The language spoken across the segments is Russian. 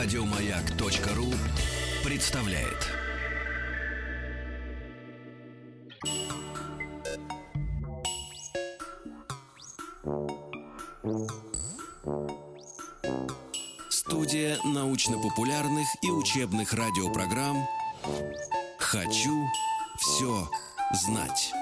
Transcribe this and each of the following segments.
Радиомаяк.ру представляет. Студия научно-популярных и учебных радиопрограмм «Хочу все знать».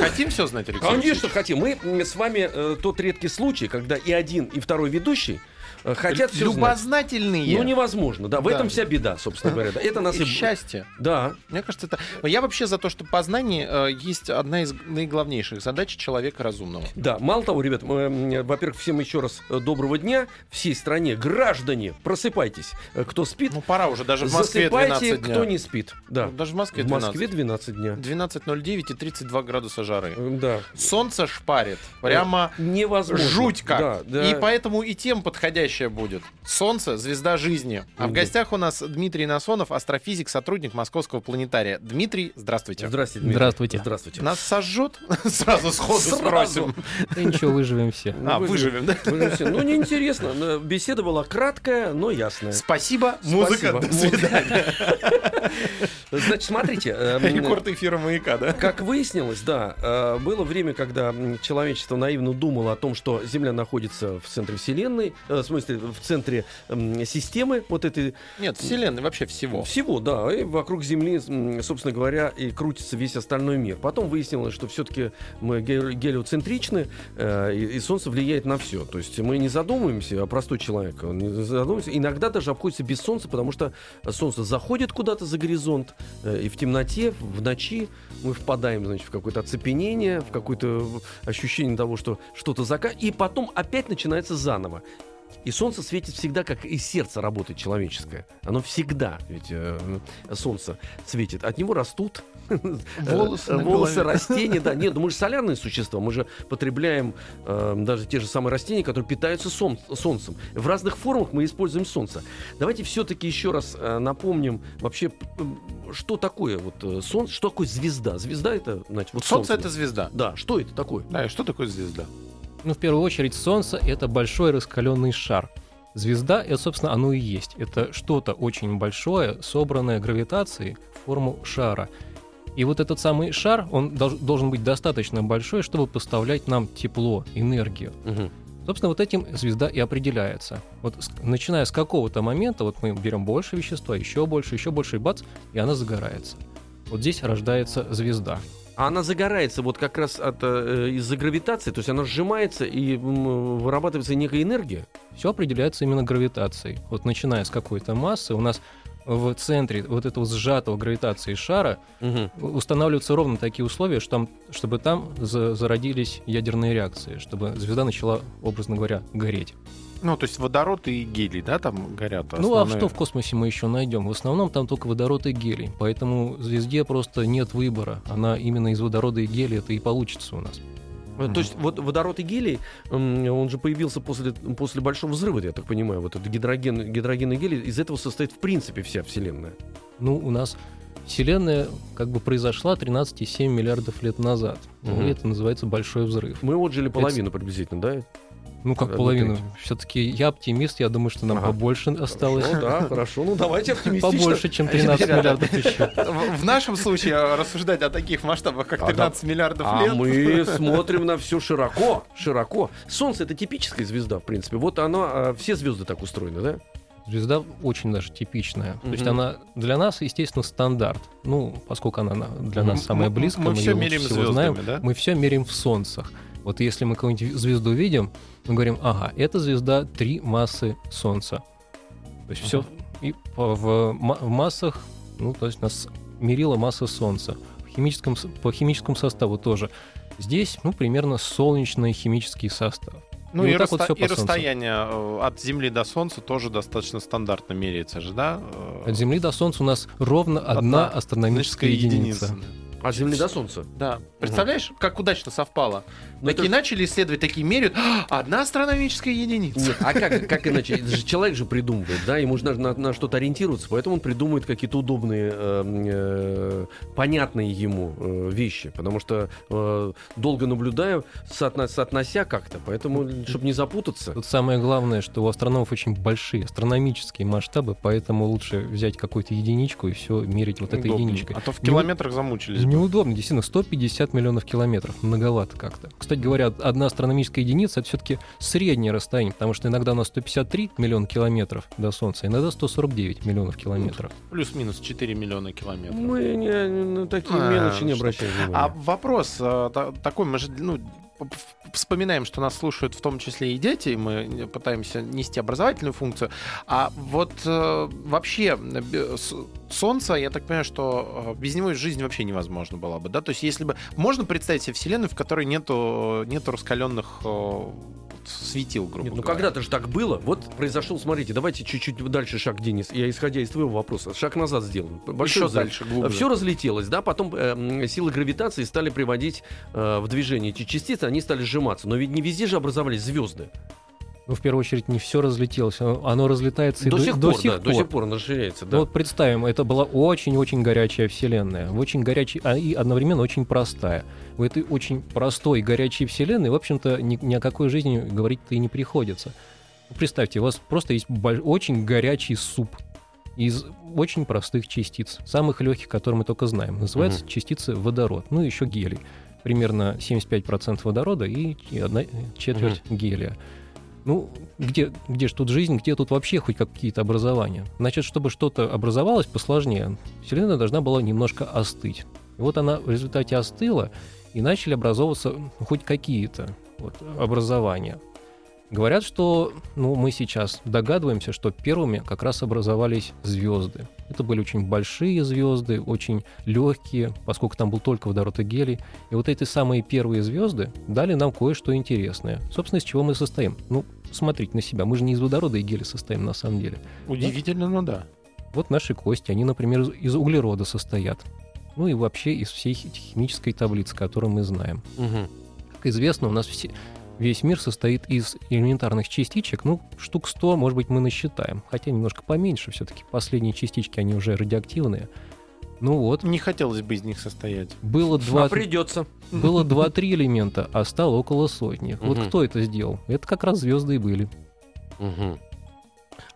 Хотим все знать, Алексей? Конечно, хотим. Мы с вами э, тот редкий случай, когда и один, и второй ведущий хотят все знать. Любознательные. Ну, невозможно, да. В Да. этом вся беда, собственно говоря. Это нас И счастье. Да. Мне кажется, это... Я вообще за то, что познание э, есть одна из наиглавнейших задач человека разумного. Да, мало того, ребят, м, во-первых, всем еще раз э, доброго дня всей стране. Граждане, просыпайтесь. Э, Кто спит, Ну, пора уже, даже в Москве засыпайте, 12 дня. кто не спит. Да. Ну, Даже в Москве В 12. Москве 12 дня. 12.09 и 32 градуса жары. Э, Да. Солнце шпарит. Прямо Невозможно. жуть как. Да, да. И поэтому и тем подходящая будет. Солнце — звезда жизни. А в гостях у нас Дмитрий Насонов, астрофизик, сотрудник Московского планетария. Дмитрий, здравствуйте. Здравствуйте, Дмитрий. Здравствуйте. Здравствуйте. Нас сожжет? Сразу сходу Сразу. спросим. Да ничего, выживем все. А, Вы- выживем, да? Вы же все- Ну, неинтересно. Но Беседа была краткая, но ясная. Спасибо, музыка, Спасибо. до свидания. Значит, смотрите. э, м, Рекорд эфира маяка, да? Как выяснилось, да, э, было время, когда человечество наивно думало о том, что Земля находится в центре Вселенной, э, смысле, в центре системы вот этой Нет, вселенной вообще всего. всего, да, и вокруг Земли, собственно говоря, и крутится весь остальной мир. Потом выяснилось, что все-таки мы ге- гелиоцентричны, э, и, Солнце влияет на все. То есть мы не задумываемся, а простой человек, он не задумывается. Иногда даже обходится без Солнца, потому что Солнце заходит куда-то за горизонт, э, и в темноте, в ночи мы впадаем, значит, в какое-то оцепенение, в какое-то ощущение того, что что-то зака... И потом опять начинается заново. И солнце светит всегда, как и сердце работает человеческое. Оно всегда, ведь э, солнце светит. От него растут Волосы э, волосы голове. растения. Да, нет, ну мы же солярные существа. Мы же потребляем э, даже те же самые растения, которые питаются сом- солнцем. В разных формах мы используем солнце. Давайте все-таки еще раз э, напомним вообще, что такое вот э, солнце, что такое звезда. Звезда это, значит, вот Солнце солнце. это звезда. Да, что это такое? Да, и что такое звезда? Ну, в первую очередь, Солнце — это большой раскаленный шар. Звезда, это, собственно, оно и есть. Это что-то очень большое, собранное гравитацией в форму шара. И вот этот самый шар, он дол- должен быть достаточно большой, чтобы поставлять нам тепло, энергию. Мгм. Собственно, вот этим звезда и определяется. Вот с- начиная с какого-то момента, вот мы берем больше вещества, еще больше, еще больше, и бац, и она загорается. Вот здесь рождается звезда. А она загорается вот как раз от, э, из-за гравитации, то есть она сжимается и вырабатывается некая энергия. Все определяется именно гравитацией. Вот начиная с какой-то массы, у нас в центре вот этого сжатого гравитации шара устанавливаются ровно такие условия, что там, чтобы там за- зародились ядерные реакции, чтобы звезда начала, образно говоря, гореть. Ну, то есть водород и гелий, да, там горят Ну а основные? что в космосе мы еще найдем? В основном там только водород и гелий, поэтому звезде просто нет выбора. Она именно из водорода и гелия это и получится у нас. Э, То есть вот водород и гелий, он же появился после, после большого взрыва, я так понимаю. Вот этот гидроген, гидроген и гелий, из этого состоит в принципе вся Вселенная. Ну, у нас Вселенная как бы произошла 13,7 миллиардов лет назад. Мгм. и это называется большой взрыв. Мы отжили половину приблизительно, да? Ну, как Одну половину. треть. Все-таки я оптимист, я думаю, что нам Ага. побольше осталось. Ну да, хорошо. Ну давайте оптимистично. Побольше, чем 13 миллиардов еще. В, нашем случае рассуждать о таких масштабах, как А, да. 13 миллиардов А лет. мы смотрим на все широко, широко. Солнце это типическая звезда, в принципе. Вот оно, а, все звезды так устроены, да? Звезда очень даже типичная. То есть она для нас, естественно, стандарт. Ну, поскольку она на- для нас самая Мы- близкая, мы мы, лучше меряем всего звездами, знаем. да? Мы все меряем в солнцах. Вот если мы какую-нибудь звезду видим, мы говорим, ага, эта звезда три массы Солнца. То есть все и в, в массах, ну, то есть у нас мерила масса Солнца. В химическом, по химическому составу тоже. Здесь, ну, примерно солнечный химический состав. Ну И и, вот так вот и расстояние э, от Земли до Солнца тоже достаточно стандартно меряется же, да? Э, От Земли до Солнца у нас ровно одна, Одна астрономическая единица. От Земли до Солнца. Да. Представляешь, как удачно совпало? Ну, такие это- начали исследовать, такие меряют. «А, Одна астрономическая единица. Нет, а как, как иначе? Это же человек же придумывает, да, ему же нужно на, на что-то ориентироваться, поэтому он придумывает какие-то удобные, э, э, понятные ему э, вещи, потому что э, долго наблюдаю, соотно- соотнося как-то, поэтому, чтобы не запутаться. Тут самое главное, что у астрономов очень большие астрономические масштабы, поэтому лучше взять какую-то единичку и все мерить вот этой единичкой. А то в Не- километрах замучились. бы. Неудобно, действительно, 150 миллионов километров, многовато как-то. Кстати говоря, одна астрономическая единица — это все-таки среднее расстояние, потому что иногда у нас 153 миллиона километров до Солнца, иногда 149 миллионов километров. Плюс-минус 4 миллиона километров. Мы не, на такие А, мелочи не обращаем А внимания. вопрос э, та- такой, мы же ну, вспоминаем, что нас слушают в том числе и дети, и мы пытаемся нести образовательную функцию. А вот э, вообще э, Солнце, я так понимаю, что э, без него жизнь вообще невозможна была бы, да? То есть если бы... Можно представить себе Вселенную, в которой нету, нету раскаленных э, светил, грубо Нет, ну говоря. когда-то же так было. Вот произошел, смотрите, давайте чуть-чуть дальше шаг, Денис. Я, исходя из твоего вопроса, шаг назад сделаем. Большой Еще взрыв. дальше, глубже. Все разлетелось, да, потом э, силы гравитации стали приводить э, в движение эти частицы, они стали сжиматься. Но ведь не везде же образовались звезды. Ну, в первую очередь, не все разлетелось, оно, оно разлетается и До, сих до пор, да, до сих пор оно расширяется, Ну да. вот представим, это была очень-очень горячая вселенная, очень горячая а и одновременно очень простая. В этой очень простой и горячей вселенной, в общем-то, ни, ни о какой жизни говорить-то и не приходится. Ну, Представьте, у вас просто есть очень горячий суп из очень простых частиц, самых легких, которые мы только знаем. Называется частицы водород, ну и еще гелий. Примерно 75% водорода и и одна четверть гелия. Ну, где, где же тут жизнь, где тут вообще хоть какие-то образования? Значит, чтобы что-то образовалось посложнее, Вселенная должна была немножко остыть. И вот она в результате остыла, и начали образовываться ну, хоть какие-то вот, образования. Говорят, что ну, мы сейчас догадываемся, что первыми как раз образовались звезды. Это были очень большие звезды, очень легкие, поскольку там был только водород и гелий. И вот эти самые первые звезды дали нам кое-что интересное. Собственно, из чего мы состоим. Ну, смотрите на себя. Мы же не из водорода и гелия состоим на самом деле. Удивительно, но да. Вот наши кости, они, например, из- из углерода состоят. Ну и вообще из всей хи- химической таблицы, которую мы знаем. Мгм. Как известно, у нас все, весь мир состоит из элементарных частичек, ну, штук 100, может быть, мы насчитаем. Хотя немножко поменьше все-таки. Последние частички, они уже радиоактивные. Ну вот, Не хотелось бы из них состоять. было А два, придется. было два-три элемента, а стало около сотни. Вот кто это сделал? Это как раз звезды и были.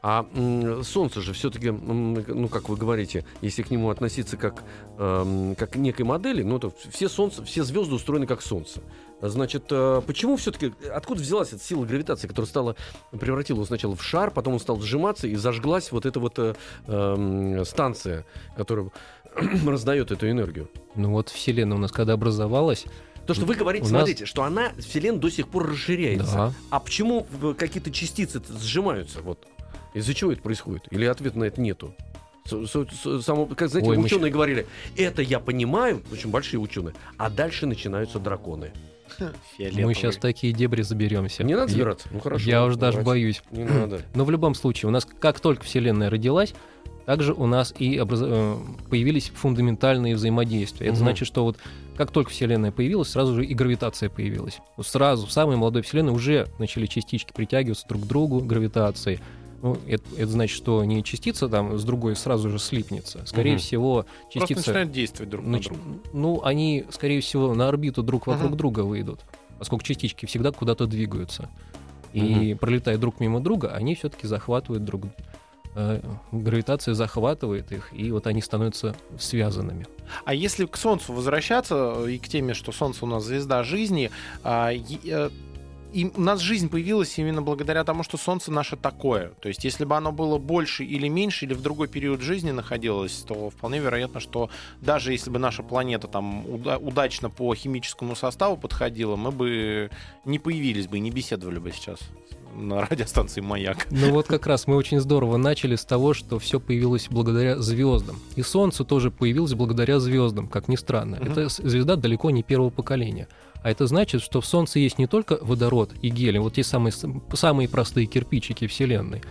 А м, Солнце же все-таки, ну как вы говорите, если к нему относиться как, эм, как к некой модели, ну то все Солнце, все звезды устроены как Солнце. Значит, э, почему все-таки, откуда взялась эта сила гравитации, которая стала, превратила его сначала в шар, потом он стал сжиматься и зажглась вот эта вот э, эм, станция, которая раздает эту энергию? Ну вот Вселенная у нас когда образовалась, То, что вы говорите, У нас- смотрите, что она, Вселенная до сих пор расширяется. да, А почему какие-то частицы сжимаются? Вот. Из-за чего это происходит? Или ответа на это нету? Само- как, знаете, Ой, мы ученые говорили, это я понимаю, очень большие ученые, а дальше начинаются драконы. Мы сейчас в такие дебри заберемся. Не надо Я- забираться? Ну хорошо. Я уже даже боюсь. Не надо. Но в любом случае, у нас как только Вселенная родилась, также у нас и образ- э, появились фундаментальные взаимодействия. Это Мгм. значит, что вот как только Вселенная появилась, сразу же и гравитация появилась. Вот сразу в самой молодой Вселенной уже начали частички притягиваться друг к другу гравитацией. Ну, это, это значит, что не частица там с другой сразу же слипнется. Скорее Мгм. всего, Просто частица... начинают действовать друг на друга. Ну, они, скорее всего, на орбиту друг вокруг Ага. друга выйдут, поскольку частички всегда куда-то двигаются. И пролетая друг мимо друга, они все-таки захватывают друг э, гравитация захватывает их, и вот они становятся связанными. А если к Солнцу возвращаться э, и к теме, что Солнце у нас звезда жизни, а, э, и у нас жизнь появилась именно благодаря тому, что Солнце наше такое. То есть, если бы оно было больше или меньше, или в другой период жизни находилось, то вполне вероятно, что даже если бы наша планета там уда- удачно по химическому составу подходила, мы бы не появились бы и не беседовали бы сейчас на радиостанции «Маяк». Ну вот как раз мы очень здорово начали с того, что все появилось благодаря звездам. И Солнце тоже появилось благодаря звездам, как ни странно. Мгм. Это звезда далеко не первого поколения. А это значит, что в Солнце есть не только водород и гелий, вот те самые, самые простые кирпичики Вселенной.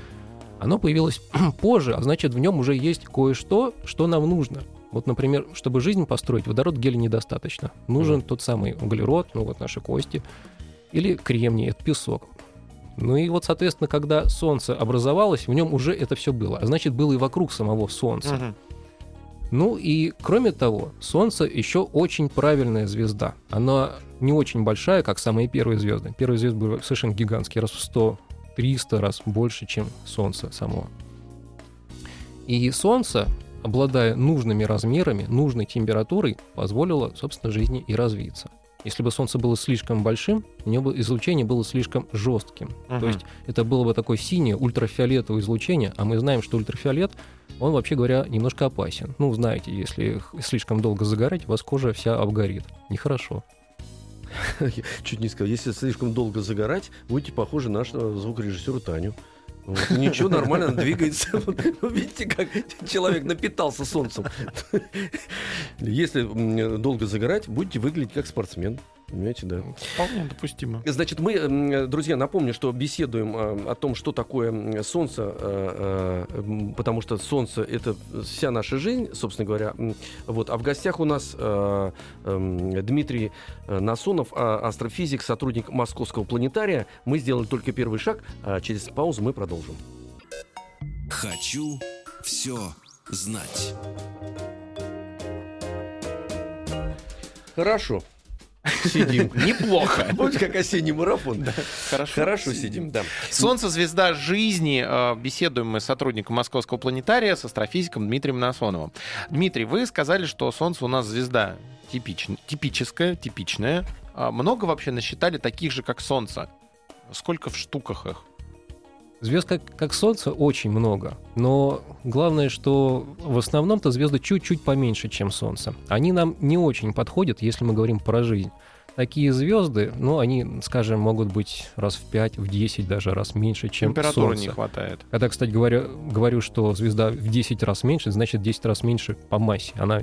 Оно появилось позже, а значит, в нем уже есть кое-что, что нам нужно. Вот, например, чтобы жизнь построить, водород гелия недостаточно. Нужен Мгм. тот самый углерод, ну вот наши кости, или кремний, это песок. Ну и вот, соответственно, когда Солнце образовалось, в нем уже это все было. А значит, было и вокруг самого Солнца. Мгм. Ну и кроме того, Солнце еще очень правильная звезда. Она не очень большая, как самые первые звезды. Первые звезды были совершенно гигантские, раз в 100-300 раз больше, чем Солнце само. И Солнце, обладая нужными размерами, нужной температурой, позволило, собственно, жизни и развиться. Если бы Солнце было слишком большим, у него бы излучение было слишком жестким. Мгм. То есть это было бы такое синее ультрафиолетовое излучение, а мы знаем, что ультрафиолет, он, вообще говоря, немножко опасен. Ну, знаете, если слишком долго загорать, у вас кожа вся обгорит. Нехорошо. Чуть не сказал, если слишком долго загорать, будете похожи на нашего звукорежиссера Таню. Вот. Ничего, нормально, двигается. Вот Видите, как человек напитался солнцем. Если долго загорать, будете выглядеть как спортсмен. Понимаете, да. Вполне допустимо. Значит, мы, друзья, напомню, что беседуем э, о том, что такое Солнце, э, э, потому что Солнце — это вся наша жизнь, собственно говоря. Вот. А в гостях у нас эм, Дмитрий Насонов, а- астрофизик, сотрудник Московского планетария. Мы сделали только первый шаг, а через паузу мы продолжим. Хочу все знать. Хорошо. Сидим. Неплохо. Помните, как осенний марафон? Хорошо. Хорошо сидим, да. Солнце, звезда жизни. Э, Беседуем мы с сотрудником Московского планетария, с астрофизиком Дмитрием Насоновым. Дмитрий, вы сказали, что Солнце у нас звезда типичн- типическая, типичная. А Много вообще насчитали таких же, как Солнце? Сколько в штуках их? Звезд как, как Солнце очень много, но главное, что в основном-то звезды чуть-чуть поменьше, чем Солнце. Они нам не очень подходят, если мы говорим про жизнь. Такие звезды, ну, они, скажем, могут быть раз в 5, в 10 даже раз меньше, чем Температуры Солнце. не хватает. Когда, кстати, говорю, говорю, что звезда в 10 раз меньше, значит 10 раз меньше по массе. Она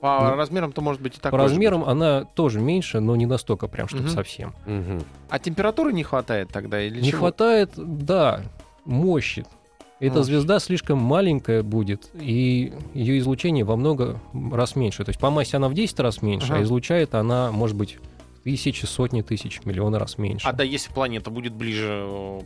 По Ну, размерам-то может быть и так. по размерам она тоже меньше, но не настолько прям, чтобы Мгм. совсем. Мгм. А температуры не хватает тогда или Не чего? хватает, да, мощи. Эта Мощи. звезда слишком маленькая будет, и ее излучение во много раз меньше. То есть по массе она в 10 раз меньше, Ага. а излучает она, может быть, тысячи, сотни тысяч, миллионы раз меньше. А да, если планета будет ближе э,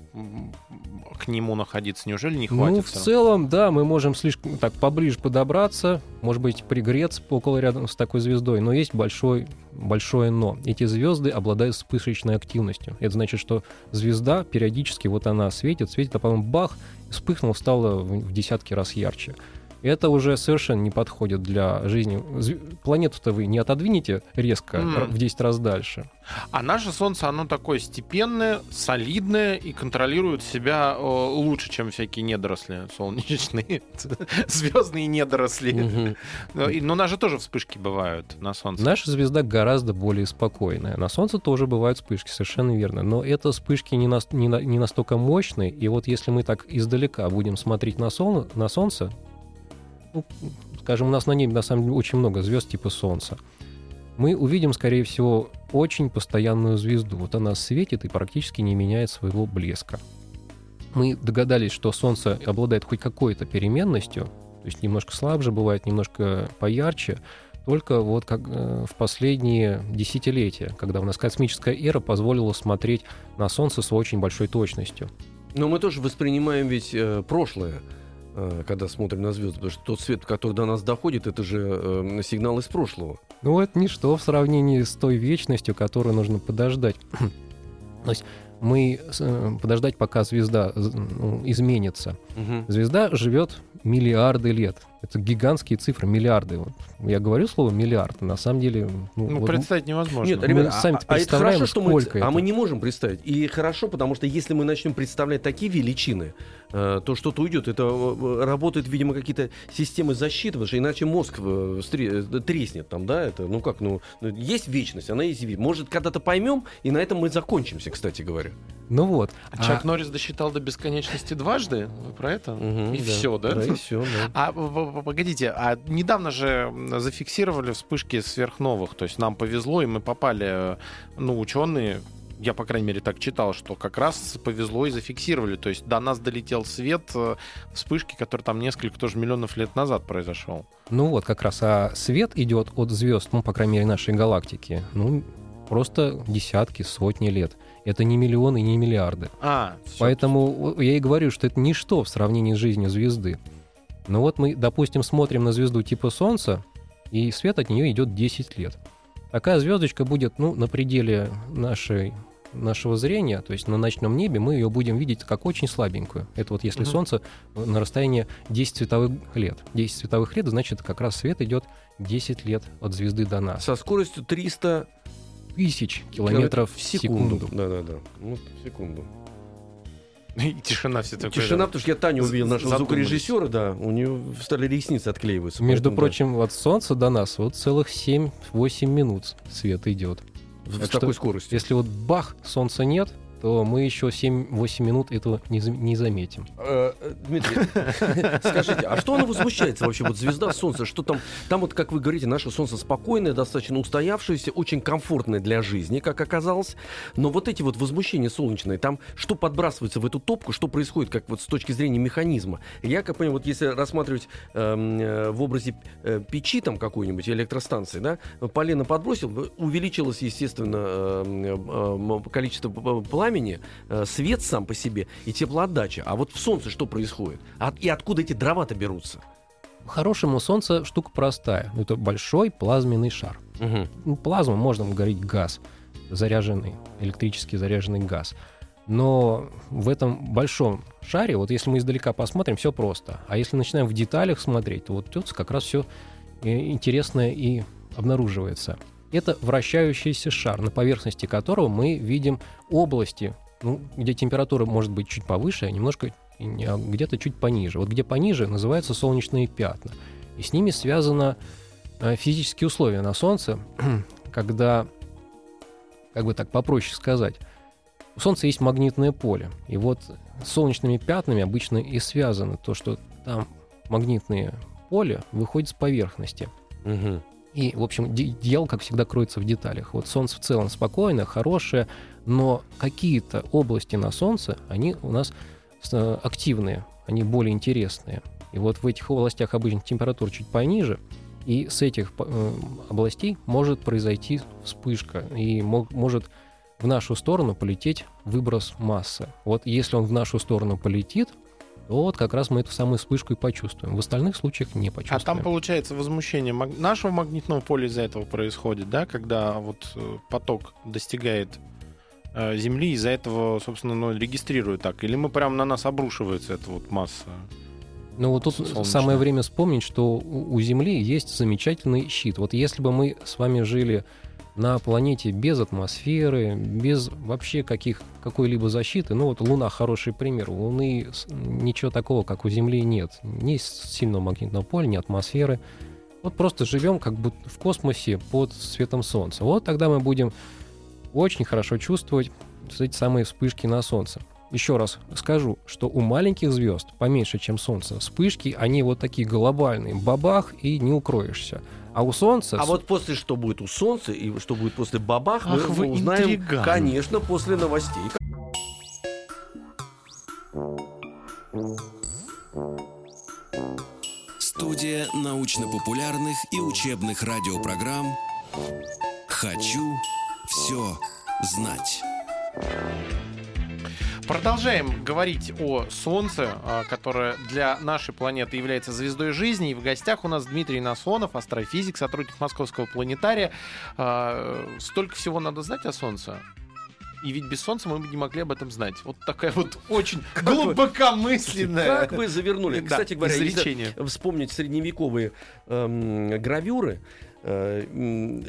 к нему находиться, неужели не ну, хватит? в всё равно? целом, да, мы можем слишком так поближе подобраться, может быть, пригреться около рядом с такой звездой, но есть большой, большое но. Эти звезды обладают вспышечной активностью. Это значит, что звезда периодически, вот она светит, светит, а потом бах, вспыхнула, стала в, в десятки раз ярче. Это уже совершенно не подходит для жизни. Планету-то вы не отодвинете резко р- в 10 раз дальше. А наше Солнце, оно такое степенное, солидное и контролирует себя лучше, чем всякие недоросли солнечные, звездные недоросли. Но у нас же тоже вспышки бывают на Солнце. Наша звезда гораздо более спокойная. На Солнце тоже бывают вспышки, совершенно верно. Но это вспышки не, нас- не на- не настолько мощные. И вот если мы так издалека будем смотреть на Солнце, ну, скажем, у нас на небе на самом деле очень много звезд типа Солнца, мы увидим, скорее всего, очень постоянную звезду. Вот она светит и практически не меняет своего блеска. Мы догадались, что Солнце обладает хоть какой-то переменностью, то есть немножко слабже бывает, немножко поярче, только вот как э, в последние десятилетия, когда у нас космическая эра позволила смотреть на Солнце с очень большой точностью. Но мы тоже воспринимаем ведь э, прошлое, когда смотрим на звезды, потому что тот свет, который до нас доходит, это же э, сигнал из прошлого. Ну, это ничто в сравнении с той вечностью, которую нужно подождать. То есть мы э, подождать, пока звезда ну, изменится. Звезда живет миллиарды лет. Это гигантские цифры, миллиарды. Вот Я говорю слово миллиард, а на самом деле... Ну, Ну, вот представить невозможно. Нет, Мы ребята, а- сами-то а, это хорошо, что мы, сколько а это. мы не можем представить. И хорошо, потому что если мы начнем представлять такие величины, э, то что-то уйдет. Это э, работают, видимо, какие-то системы защиты, потому что иначе мозг э, э, треснет там, да, это, ну как, ну, ну, есть вечность, она есть вид. Может, когда-то поймем, и на этом мы закончимся, кстати говоря. Ну вот. А Чак Норрис досчитал до бесконечности дважды? Вы про это? Мгм, и да. все, да? Да, и все, да. А погодите, а недавно же зафиксировали вспышки сверхновых, то есть нам повезло, и мы попали, э, ну, ученые я, по крайней мере, так читал, что как раз повезло и зафиксировали. То есть до нас долетел свет э, вспышки, который там несколько тоже миллионов лет назад произошел. Ну вот, как раз, а свет идет от звезд, ну, по крайней мере, нашей галактики, ну, просто десятки, сотни лет. Это не миллионы, не миллиарды. А. Поэтому я и говорю, что это ничто в сравнении с жизнью звезды. Но вот мы, допустим, смотрим на звезду типа Солнца, и свет от нее идет 10 лет. Такая звездочка будет, ну, на пределе нашей нашего зрения, то есть на ночном небе, мы ее будем видеть как очень слабенькую. Это вот если Мгм. Солнце на расстоянии 10 световых лет. 10 световых лет, значит, как раз свет идет 10 лет от звезды до нас. Со скоростью 300 Тысяч километров в секунду. Да-да-да. Ну, в секунду. И тишина все такое. Тишина, потому что я Таню увидел, нашего Задумались. звукорежиссера, да, у нее стали ресницы отклеиваться. Между поэтому, да, прочим, от Солнца до нас вот целых 7-8 минут свет идет. с так такой что, скоростью. Если вот бах, Солнца нет, то мы еще 7-8 минут этого не, не заметим. Э, э, Дмитрий, скажите, а что оно возмущается вообще? Вот звезда Солнца, что там? Там вот, как вы говорите, наше Солнце спокойное, достаточно устоявшееся, очень комфортное для жизни, как оказалось. Но вот эти вот возмущения солнечные, там что подбрасывается в эту топку, что происходит, как вот с точки зрения механизма? Я, как понимаю, вот если рассматривать эм, э, в образе э, печи там какой-нибудь, электростанции, да, полено подбросил, увеличилось, естественно, эм, э, э, количество п- п- пламени, э, свет сам по себе и теплоотдача. А вот в Солнце что происходит? А- и откуда эти дрова-то берутся? Хорошему Солнце штука простая. Это большой плазменный шар. Ну, плазма, можно говорить, газ, заряженный, электрически заряженный газ. Но в этом большом шаре, вот если мы издалека посмотрим, все просто. А если начинаем в деталях смотреть, то вот тут как раз все интересное и обнаруживается. Это вращающийся шар, на поверхности которого мы видим области, ну, где температура может быть чуть повыше, а немножко а где-то чуть пониже. Вот где пониже называются солнечные пятна. И с ними связано э, физические условия на Солнце, когда, как бы так попроще сказать, у Солнца есть магнитное поле. И вот с солнечными пятнами обычно и связано то, что там магнитное поле выходит с поверхности. Мгм. И, в общем, дело, как всегда, кроется в деталях. Вот Солнце в целом спокойное, хорошее, но какие-то области на Солнце, они у нас с- активные, они более интересные. И вот в этих областях обычно температура чуть пониже, и с этих э, областей может произойти вспышка, и мо- может в нашу сторону полететь выброс массы. Вот если он в нашу сторону полетит, то вот как раз мы эту самую вспышку и почувствуем. В остальных случаях не А почувствуем. там, получается, возмущение нашего магнитного поля из-за этого происходит, да, когда вот э, поток достигает э, Земли, из-за этого, собственно, ну, регистрирует так. Или мы прям на нас обрушивается эта вот масса. Ну вот тут солнечная. самое время вспомнить, что у Земли есть замечательный щит. Вот если бы мы с вами жили на планете без атмосферы, без вообще каких, какой-либо защиты, ну вот Луна хороший пример. У Луны ничего такого, как у Земли, нет. Ни сильного магнитного поля, ни атмосферы. Вот просто живем как будто в космосе под светом Солнца. Вот тогда мы будем очень хорошо чувствовать эти самые вспышки на Солнце. Еще раз скажу, что у маленьких звезд, поменьше, чем Солнце, вспышки, они вот такие глобальные, бабах, и не укроешься. А у Солнца... А вот после что будет у Солнца и что будет после Бабах, Ах, мы вы узнаем, интриган. конечно, после новостей. Студия научно-популярных и учебных радиопрограмм «Хочу все знать». Продолжаем говорить о Солнце, а, которое для нашей планеты является звездой жизни. И в гостях у нас Дмитрий Наслонов, астрофизик, сотрудник Московского планетария. А, Столько всего надо знать о Солнце. И ведь без Солнца мы бы не могли об этом знать. Вот такая вот очень вы- глубокомысленная Как вы завернули? Да, Кстати говоря, изречение. вспомнить средневековые эм, гравюры, э,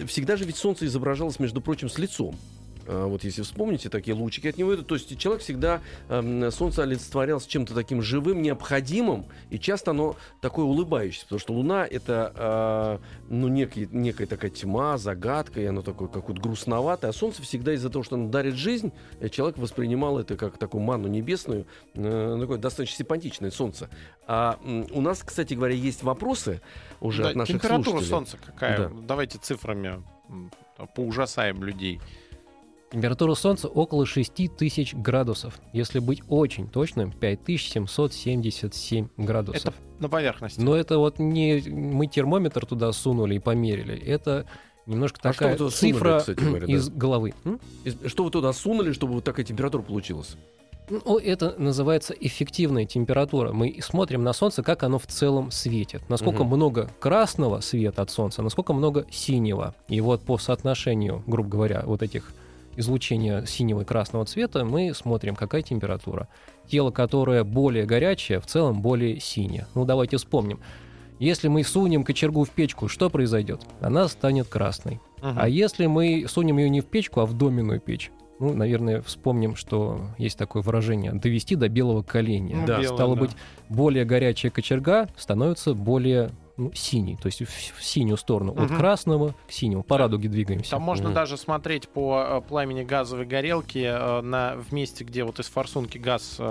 всегда же ведь солнце изображалось, между прочим, с лицом. А Вот если вспомните такие лучики от него, идут, то есть человек всегда эм, солнце олицетворялось чем-то таким живым, необходимым, и часто оно такое улыбающееся, потому что Луна это э, ну некий, некая такая тьма, загадка, и оно такое какое-то грустноватое, а Солнце всегда из-за того, что оно дарит жизнь, э, человек воспринимал это как такую манну небесную, э, такое достаточно симпатичное Солнце. А у нас, кстати говоря, есть вопросы уже Да, от наших температура слушателей. Солнца какая? Да. Давайте цифрами поужасаем людей. Температура Солнца около 6000 градусов. Если быть очень точным, 5777 градусов. Это на поверхности. Но это вот не мы термометр туда сунули и померили. Это немножко А такая что туда сунули, цифра кстати говоря, да? из головы. М? И Что вы туда сунули, чтобы вот такая температура получилась? Ну, это называется эффективная температура. Мы смотрим на Солнце, как оно в целом светит. Насколько Мгм. много красного света от Солнца, насколько много синего. И вот по соотношению, грубо говоря, вот этих излучения синего и красного цвета мы смотрим, какая температура. Тело, которое более горячее, в целом более синее. Ну, давайте вспомним. Если мы сунем кочергу в печку, что произойдет? Она станет красной. Мгм. А если мы сунем ее не в печку, а в доменную печь? Ну, наверное, вспомним, что есть такое выражение «довести до белого коленя». Ну, Да. белое, Стало да. быть, более горячая кочерга становится более ну, синей, то есть в, в синюю сторону. От Мгм. красного к синему. По радуге двигаемся. Там можно Мгм. даже смотреть по э, пламени газовой горелки э, на, в месте, где вот из форсунки газ э,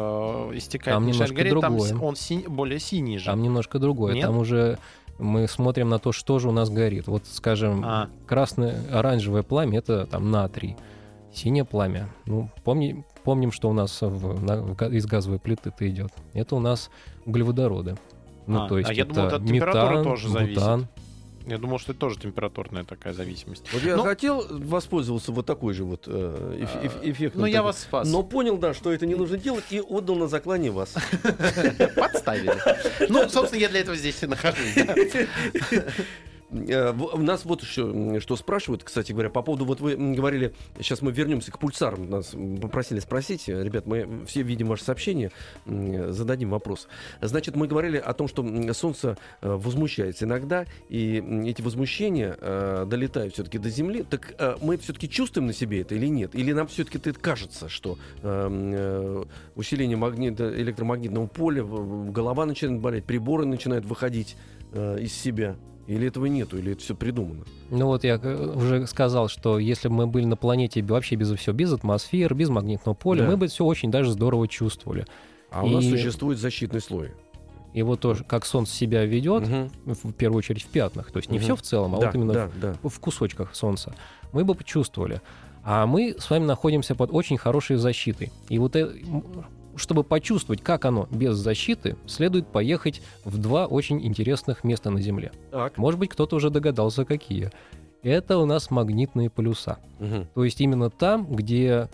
истекает, Там немножко гореть, там другое. с- он синь- более синий же. Там немножко другое. Нет? Там уже мы смотрим на то, что же у нас горит. Вот, скажем, А, красное, оранжевое пламя это там натрий. Синее пламя. Ну, помни, помним, что у нас в- на- в из газовой плиты это идет. Это у нас углеводороды. Ну, А, то есть а я это думал, от температуры метан, тоже зависит. бутан. я думал, что это тоже температурная такая зависимость. Вот я Ну- хотел воспользоваться вот такой же вот э, эф- эф- эффектом. Ну, я вас спас. Но понял, да, что это не нужно делать, и отдал на заклание вас. Подставили. Ну, собственно, я для этого здесь и нахожусь. Э, в- Нас вот еще что спрашивают, кстати говоря, по поводу, вот вы говорили, сейчас мы вернемся к пульсарам, нас попросили спросить, Э, ребят, мы все видим ваше сообщение, зададим вопрос. Значит, мы говорили о том, что Солнце э, возмущается иногда, и эти возмущения долетают все-таки до Земли, так мы все-таки чувствуем на себе это или нет? Или нам все-таки это кажется, что усиление магнита, электромагнитного поля, голова начинает болеть, приборы начинают выходить из себя? Или этого нету, или это все придумано? Ну вот я э, уже сказал, что если бы мы были на планете вообще без всего, без атмосферы, без магнитного поля, Да. мы бы все очень даже здорово чувствовали. А у нас И- существует защитный слой. И вот тоже, как Солнце себя ведет, Мгм. в первую очередь в пятнах, то есть не Мгм. все в целом, а да, вот именно да, да. в, кусочках Солнца, мы бы почувствовали. А мы с вами находимся под очень хорошей защитой. И вот э- чтобы почувствовать, как оно без защиты, следует поехать в два очень интересных места на Земле. Так. Может быть, кто-то уже догадался, какие. Это у нас магнитные полюса. Мгм. То есть именно там, где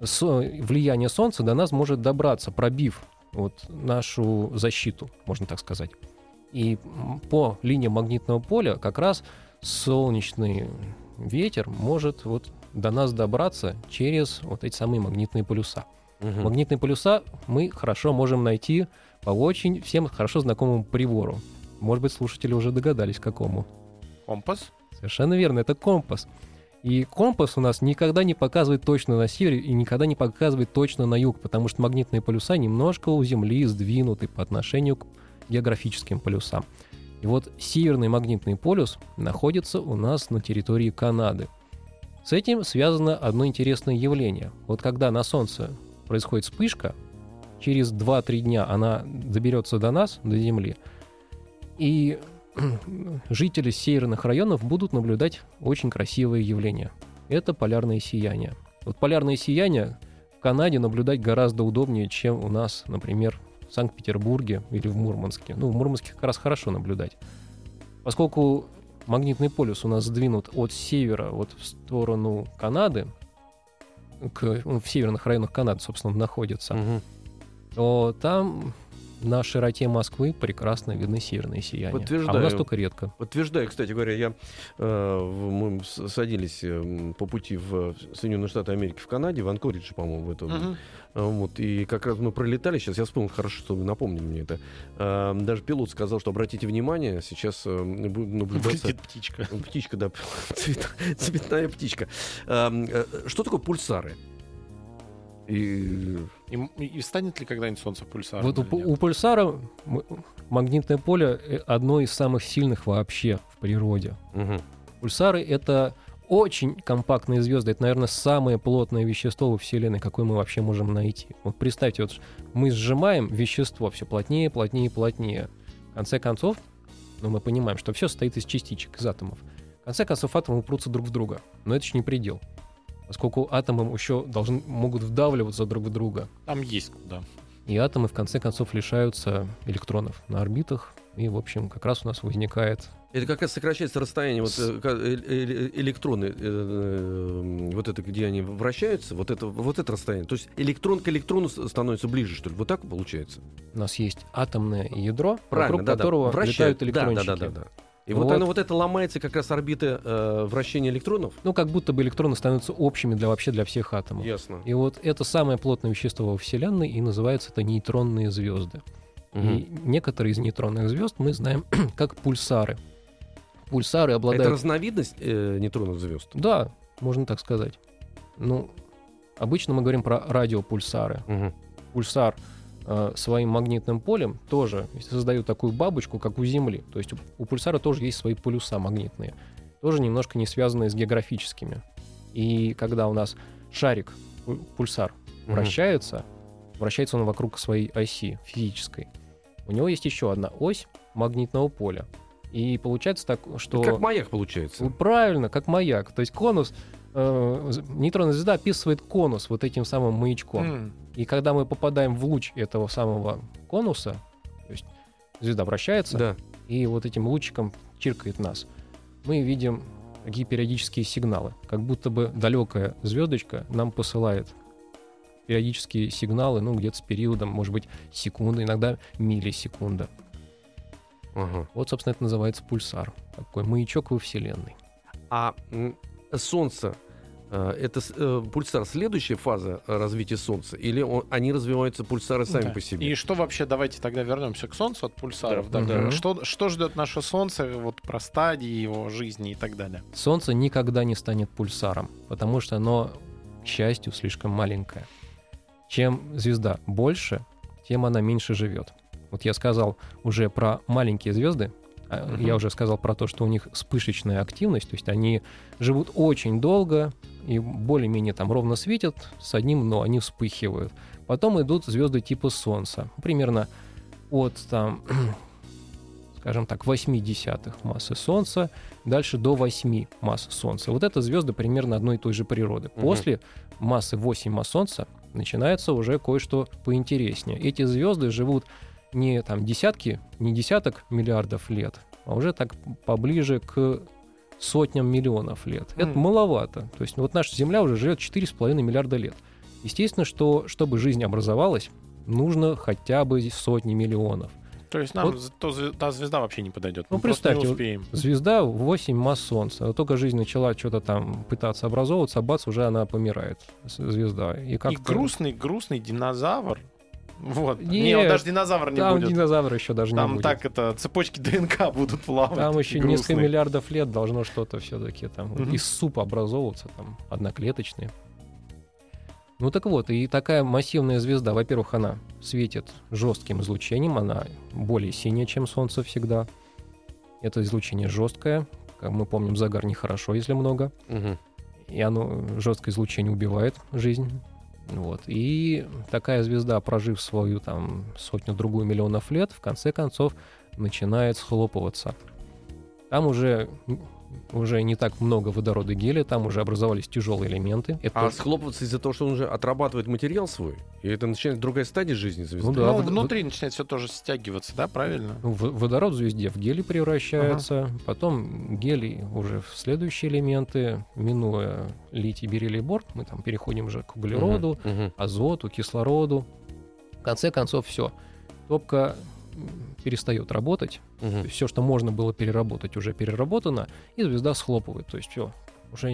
влияние Солнца до нас может добраться, пробив вот нашу защиту, можно так сказать. И по линии магнитного поля как раз солнечный ветер может вот до нас добраться через вот эти самые магнитные полюса. Мгм. Магнитные полюса мы хорошо можем найти по очень всем хорошо знакомому прибору. Может быть, слушатели уже догадались, какому. Компас. Совершенно верно, это компас. И компас у нас никогда не показывает точно на север и никогда не показывает точно на юг, потому что магнитные полюса немножко у Земли сдвинуты по отношению к географическим полюсам. И вот северный магнитный полюс находится у нас на территории Канады. С этим связано одно интересное явление. Вот когда на Солнце происходит вспышка, через 2-3 дня она доберется до нас, до Земли, и жители северных районов будут наблюдать очень красивое явление. Это полярное сияние. Вот полярное сияние в Канаде наблюдать гораздо удобнее, чем у нас, например, в Санкт-Петербурге или в Мурманске. Ну, в Мурманске как раз хорошо наблюдать. Поскольку магнитный полюс у нас сдвинут от севера, вот в сторону Канады, к, ну, в северных районах Канады, собственно, находится, Мгм. то там на широте Москвы прекрасно видны северные сияния. А у Подтверждаю. нас только редко. Подтверждаю, кстати говоря, я, э, мы садились э, по пути в Соединенные Штаты Америки в Канаде, в Анкоридже, по-моему, в этом. А, Вот, и как раз мы пролетали, сейчас я вспомнил, хорошо, что вы напомнили мне это. Даже пилот сказал, что обратите внимание, сейчас э, будет наблюдаться... Птичка. Птичка, да, цвет- цветная птичка. А, э, Что такое пульсары? И И, и станет ли когда-нибудь солнце пульсаром? Вот у, у пульсара магнитное поле э, одно из самых сильных вообще в природе. Мгм. Пульсары — это очень компактные звезды. Это, наверное, самое плотное вещество во Вселенной, какое мы вообще можем найти. Вот представьте, вот мы сжимаем вещество все плотнее, плотнее, плотнее. В конце концов, ну, мы понимаем, что все состоит из частичек, из атомов. В конце концов, атомы упрутся друг в друга. Но это еще не предел. Поскольку атомы еще должны, могут вдавливаться друг в друга. Там есть куда. И атомы, в конце концов, лишаются электронов на орбитах. И, в общем, как раз у нас возникает Это как раз сокращается расстояние, вот э, э- э- электроны, э, э, вот это, где они вращаются, вот это, вот это расстояние. То есть электрон к электрону становится ближе, что ли? Вот так получается? у нас есть атомное ядро, Правильно, вокруг да, да. которого Вращают. летают Да, электрончики. Да, да, да, да. И вот, Вот. оно, вот это ломается как раз орбиты э, вращения электронов? Ну, как будто бы электроны становятся общими для вообще для всех атомов. Ясно. И вот это самое плотное вещество во Вселенной, и называется это нейтронные звезды. И некоторые из нейтронных звезд мы знаем как пульсары. Пульсары Это обладают... разновидность э, нейтронных звезд? Да, можно так сказать. Ну, обычно мы говорим про радиопульсары. Мгм. Пульсар э, своим магнитным полем тоже создают такую бабочку, как у Земли. То есть у, у пульсара тоже есть свои полюса магнитные, тоже немножко не связанные с географическими. И когда у нас шарик, пу- пульсар, вращается, вращается он вокруг своей оси физической. У него есть еще одна ось магнитного поля. И получается так, что... Как маяк получается. Правильно, как маяк. То есть конус, э, нейтронная звезда описывает конус вот этим самым маячком. М. И когда мы попадаем в луч этого самого конуса, то есть звезда вращается, Да. и вот этим лучиком чиркает нас, мы видим такие периодические сигналы, как будто бы далекая звездочка нам посылает периодические сигналы, ну, где-то с периодом, может быть, секунды, иногда миллисекунда. Ага. Вот, собственно, это называется пульсар. Такой маячок во Вселенной. А Солнце это с- э, пульсар следующая фаза э, развития Солнца? Или он- они развиваются пульсары сами Да. по себе? И что вообще, давайте тогда вернемся к Солнцу от пульсаров. Да, Да, да. Что, что ждет наше Солнце вот про стадии его жизни и так далее? Солнце никогда не станет пульсаром, потому что оно, к счастью, слишком маленькое. Чем звезда больше, тем она меньше живет. Вот я сказал уже про маленькие звезды, а я уже сказал про то, что у них вспышечная активность, то есть они живут очень долго и более-менее там ровно светят с одним, но они вспыхивают. Потом идут звезды типа Солнца, примерно от там, скажем так, 8 десятых массы Солнца дальше до 8 масс Солнца. Вот это звезды примерно одной и той же природы. После массы 8 масс Солнца начинается уже кое-что поинтереснее. Эти звезды живут не там десятки, не десяток миллиардов лет, а уже так поближе к сотням миллионов лет. Это М. маловато. То есть ну, вот наша Земля уже живет 4,5 миллиарда лет. Естественно, что чтобы жизнь образовалась, нужно хотя бы сотни миллионов. То есть нам Вот. то та звезда вообще не подойдет. Ну, Мы не представьте, вот успеем. Звезда 8 масс Солнца. Вот только жизнь начала что-то там пытаться образовываться, а бац, уже она помирает, звезда. И как И грустный, грустный динозавр. Вот. Нет, не, он даже динозавр не Там будет. динозавра еще даже не Там будет. так это цепочки ДНК будут плавать. Там еще грустные. несколько миллиардов лет должно что-то все-таки там Мгм. из супа образовываться, там одноклеточные. Ну так вот, и такая массивная звезда, во-первых, она светит жестким излучением, она более синяя, чем Солнце всегда. Это излучение жесткое, как мы помним, загар нехорошо, если много. Мгм. и оно жесткое излучение убивает жизнь. Вот. И такая звезда, прожив свою там сотню-другую миллионов лет, в конце концов начинает схлопываться. Там уже, уже не так много водорода и гелия, там уже образовались тяжелые элементы. Это А тоже- схлопываться из-за того, что он уже отрабатывает материал свой? И это начинает другая стадия жизни звезды? Ну да. Ну, вот- внутри начинает все тоже стягиваться, да, правильно? Ну, в- водород в звезде в гелий превращается, потом гелий уже в следующие элементы, минуя литий, бериллий, бор, мы там переходим уже к углероду, Мгм. Мгм. азоту, кислороду. В конце концов, все. Топка перестает работать. Мгм. Все, что можно было переработать, уже переработано, и звезда схлопывает. То есть все, уже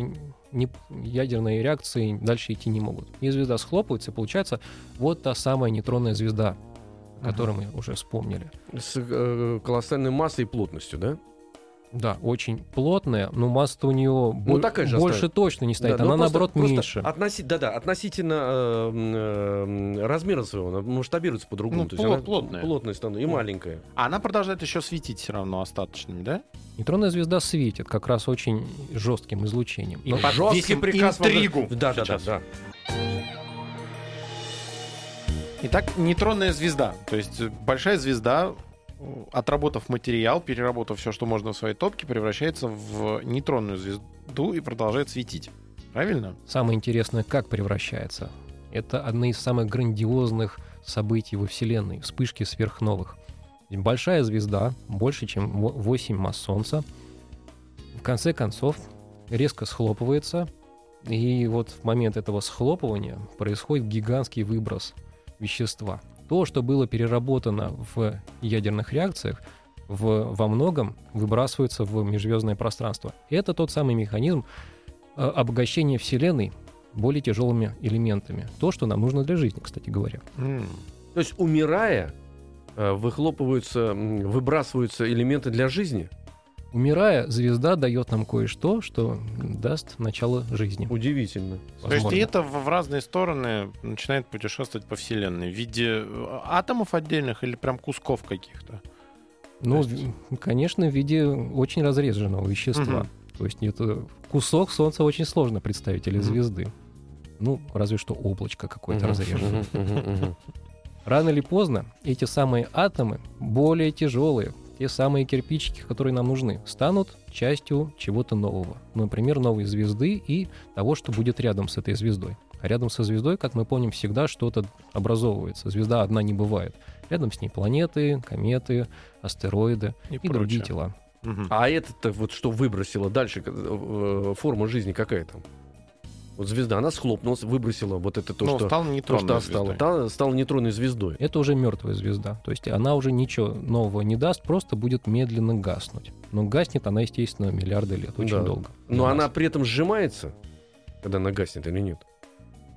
не, ядерные реакции дальше идти не могут. И звезда схлопывается, и получается вот та самая нейтронная звезда, о которой мы уже вспомнили. С э, колоссальной массой и плотностью, да? Да, очень плотная, но масса у нее Ну, такая же больше оставит. точно не стоит. Да, Она, просто- наоборот, просто меньше. относи- да-да, относительно э, э, размера своего, она масштабируется по-другому. Ну, То плот- она плотная. плотная становится и Ну. маленькая. А она продолжает еще светить все равно остаточными, да? Нейтронная звезда светит как раз очень жестким излучением. И Но- под Жесткий весим приказ вам- интригу Да, да, да, да. Итак, нейтронная звезда. То есть э, большая звезда, отработав материал, переработав все, что можно в своей топке, превращается в нейтронную звезду и продолжает светить. Правильно? Самое интересное, как превращается. Это одна из самых грандиозных событий во Вселенной, вспышки сверхновых. Большая звезда, больше, чем 8 масс Солнца, в конце концов резко схлопывается, и вот в момент этого схлопывания происходит гигантский выброс вещества. То, что было переработано в ядерных реакциях, в, во многом выбрасывается в межзвездное пространство. Это тот самый механизм э, обогащения Вселенной более тяжелыми элементами. То, что нам нужно для жизни, кстати говоря. М. То есть, умирая, э, выхлопываются, выбрасываются элементы для жизни. Умирая, звезда дает нам кое-что, что даст начало жизни. Удивительно. То есть Возможно. и это в разные стороны начинает путешествовать по Вселенной в виде э, атомов отдельных или прям кусков каких-то? Ну, есть- конечно, в виде очень разреженного вещества. Мгм. То есть это кусок Солнца очень сложно представить или Мгм. звезды. Ну, разве что облачко какое-то Мгм, разреженное. Рано или поздно эти самые атомы, более тяжелые, те самые кирпичики, которые нам нужны, станут частью чего-то нового. Например, новой звезды и того, что будет рядом с этой звездой. А рядом со звездой, как мы помним, всегда что-то образовывается. Звезда одна не бывает. Рядом с ней планеты, кометы, астероиды и, другие прочее. тела. Мгм. А это-то вот что выбросило дальше, э, э, форма жизни какая там? Вот звезда, она схлопнулась, выбросила вот это то, ну, что, стал то, нейтронной что осталось. Та стала нейтронной звездой. Это уже мертвая звезда. То есть она уже ничего нового не даст, просто будет медленно гаснуть. Но гаснет она, естественно, миллиарды лет, очень Да. долго. Но она при этом сжимается, когда она гаснет или нет?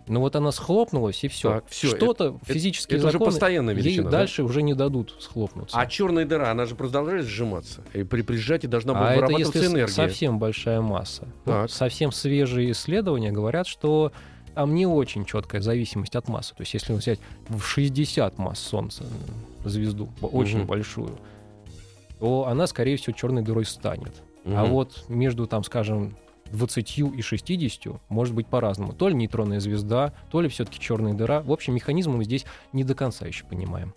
Ну вот она схлопнулась, и все. Так, всё, Что-то физические это уже законы постоянная ей величина, да? дальше уже не дадут схлопнуться. А черная дыра, она же продолжает сжиматься. И при при сжатии должна А это вырабатываться если с- энергия. совсем большая масса. Ну, совсем свежие исследования говорят, что там не очень четкая зависимость от массы. То есть если взять в 60 масс Солнца э, звезду, очень Мгм. большую, то она, скорее всего, черной дырой станет. А Мгм. вот между, там, скажем, 20 и 60 может быть по-разному. То ли нейтронная звезда, то ли все-таки черная дыра. В общем, механизм мы здесь не до конца еще понимаем.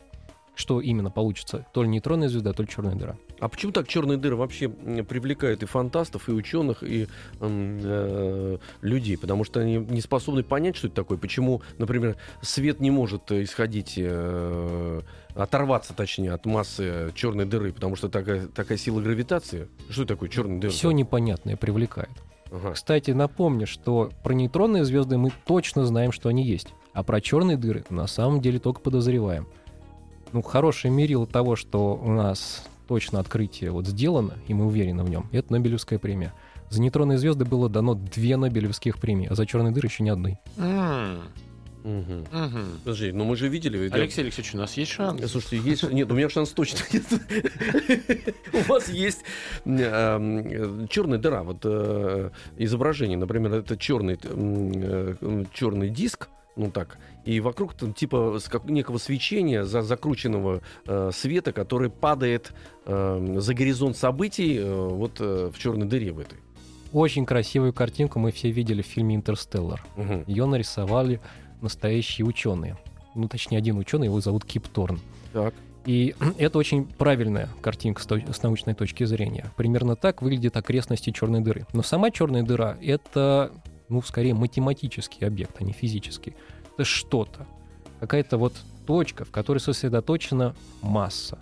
Что именно получится? То ли нейтронная звезда, то ли черная дыра. А почему так черные дыры вообще привлекают и фантастов, и ученых, и э, людей? Потому что они не способны понять, что это такое. Почему, например, свет не может э, исходить, э, оторваться, точнее, от массы черной дыры, потому что такая, такая сила гравитации. Что такое черная дыра? Все непонятное привлекает. Ага. Кстати, напомню, что про нейтронные звезды мы точно знаем, что они есть. А про черные дыры на самом деле только подозреваем. Ну, хорошее мерило того, что у нас точно открытие вот сделано, и мы уверены в нем, это Нобелевская премия. За нейтронные звезды было дано две Нобелевских премии, а за черные дыры еще ни одной. М, Мгм. мгм. Подожди, ну мы же видели... да, Алексей Алексеевич, у нас есть шанс? Э, Слушайте, есть... Нет, у меня шанс точно нет. У вас есть черная дыра. Вот э, изображение, например, это черный черный диск, ну так, и вокруг там типа как- некого свечения за закрученного э, света, который падает э, за горизонт событий э, вот э, в черной дыре в этой. Очень красивую картинку мы все видели в фильме «Интерстеллар». Мгм. Ее нарисовали настоящие ученые. Ну, точнее, один ученый, его зовут Кип Торн. Так. И это очень правильная картинка с, научной точки зрения. Примерно так выглядят окрестности черной дыры. Но сама черная дыра — это, ну, скорее математический объект, а не физический. Это что-то. Какая-то вот точка, в которой сосредоточена масса.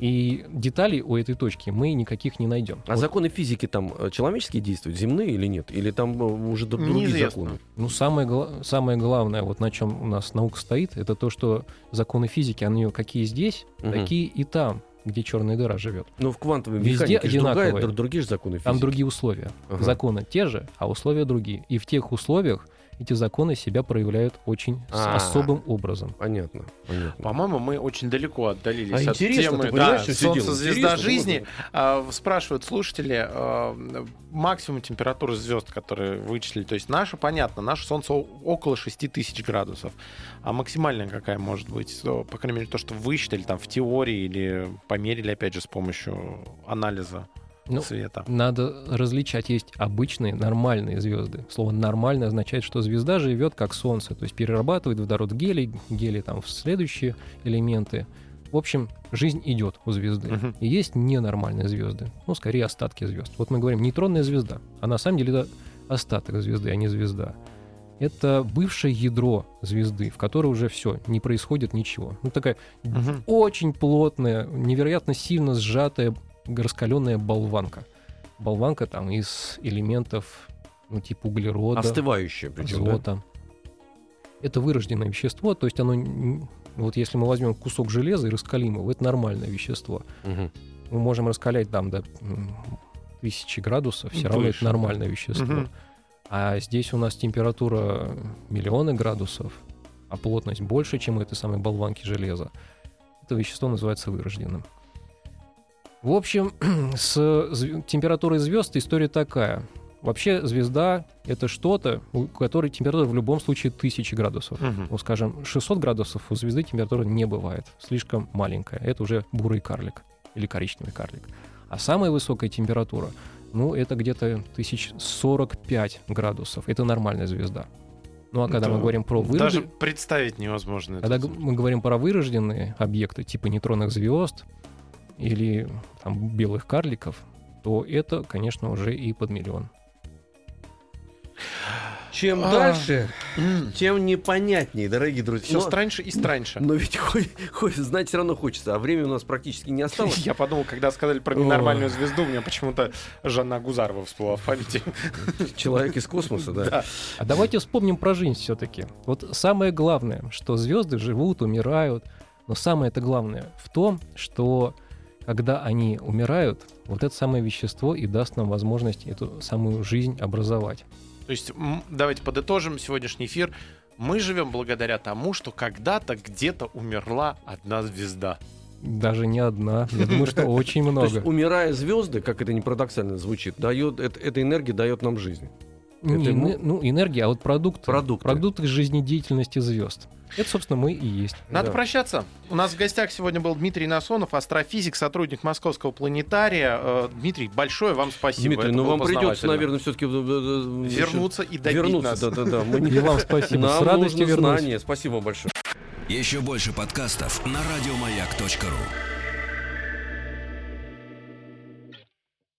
И деталей у этой точки мы никаких не найдем. А Вот, законы физики там э, человеческие действуют, земные или нет? Или там э, уже другие Неизвестно. законы? Ну, самое, гла- самое главное, вот на чем у нас наука стоит, это то, что законы физики, они какие здесь, Мгм. такие и там, где черная дыра живет. Ну, в квантовой Везде другая, одинаковые. друг- другие же законы физики. Там другие условия. Ага. Законы те же, а условия другие. И в тех условиях эти законы себя проявляют очень с А. особым образом. Понятно, понятно. По-моему, мы очень далеко отдалились А от интересно, темы да, что Солнце, звезда жизни. А, спрашивают слушатели а, максимум температуры звезд, которые вычислили. То есть наша, понятно, наше Солнце около 6 тысяч градусов. А максимальная какая может быть? То, По крайней мере, то, что высчитали там в теории или померили, опять же, с помощью анализа Ну, света. Надо различать, есть обычные, нормальные звезды. Слово «нормальное» означает, что звезда живет как Солнце, то есть перерабатывает водород в гелий, гелий там в следующие элементы. В общем, жизнь идет у звезды. Мгм. И есть ненормальные звезды, ну, скорее остатки звезд. Вот мы говорим нейтронная звезда, а на самом деле это остаток звезды, а не звезда. Это бывшее ядро звезды, в которой уже все, не происходит ничего. Ну, такая Мгм. очень плотная, невероятно сильно сжатая раскаленная болванка. Болванка там из элементов, ну, типа углерода, Остывающее причем, да? азота. Это вырожденное вещество, то есть оно, вот если мы возьмем кусок железа и раскалим его, это нормальное вещество. Мгм. Мы можем раскалять там до тысячи градусов, все равно это нормальное вещество. Мгм. А здесь у нас температура миллионы градусов, а плотность больше, чем у этой самой болванки железа. Это вещество называется вырожденным. В общем, с температурой звезд история такая. Вообще звезда — это что-то, у которой температура в любом случае 1000 градусов. Мгм. Ну, скажем, 600 градусов у звезды температура не бывает. Слишком маленькая. Это уже бурый карлик или коричневый карлик. А самая высокая температура, ну, это где-то 1045 градусов. Это нормальная звезда. Ну, а когда Да. мы говорим про Даже вырожденные... представить невозможно. Когда мы говорим про вырожденные объекты, типа нейтронных звезд или там, белых карликов, то это, конечно, уже и под миллион. Чем А. дальше, тем непонятнее, дорогие друзья. Все Но- страньше и страньше. Но ведь хоть, хоть знать все равно хочется, а времени у нас практически не осталось. Я подумал, когда сказали про ненормальную звезду, у меня почему-то Жанна Гузарова всплыла в памяти. Человек из космоса, да. Да. А давайте вспомним про жизнь все-таки. Вот самое главное, что звезды живут, умирают, но самое это главное в том, что когда они умирают, вот это самое вещество и даст нам возможность эту самую жизнь образовать. То есть, давайте подытожим сегодняшний эфир. Мы живем благодаря тому, что когда-то где-то умерла одна звезда. Даже не одна, я думаю, что очень То есть, много. умирая звезды, как это не парадоксально звучит, дает, это- эта энергия дает нам жизнь. Не, это эне- ну, энергия, а вот продукты. Продукты. Продукты жизнедеятельности звезд. Это, собственно, мы и есть. Надо Да. прощаться. У нас в гостях сегодня был Дмитрий Насонов, астрофизик, сотрудник Московского планетария. Э, Дмитрий, большое вам спасибо. Дмитрий, Это ну вам придется, наверное, все-таки вернуться и добить вернуться. нас. Да, да, да. Мы не- И вам спасибо. Нам С радостью вернусь. знания. Спасибо вам большое. Еще больше подкастов на радиомаяк.ру.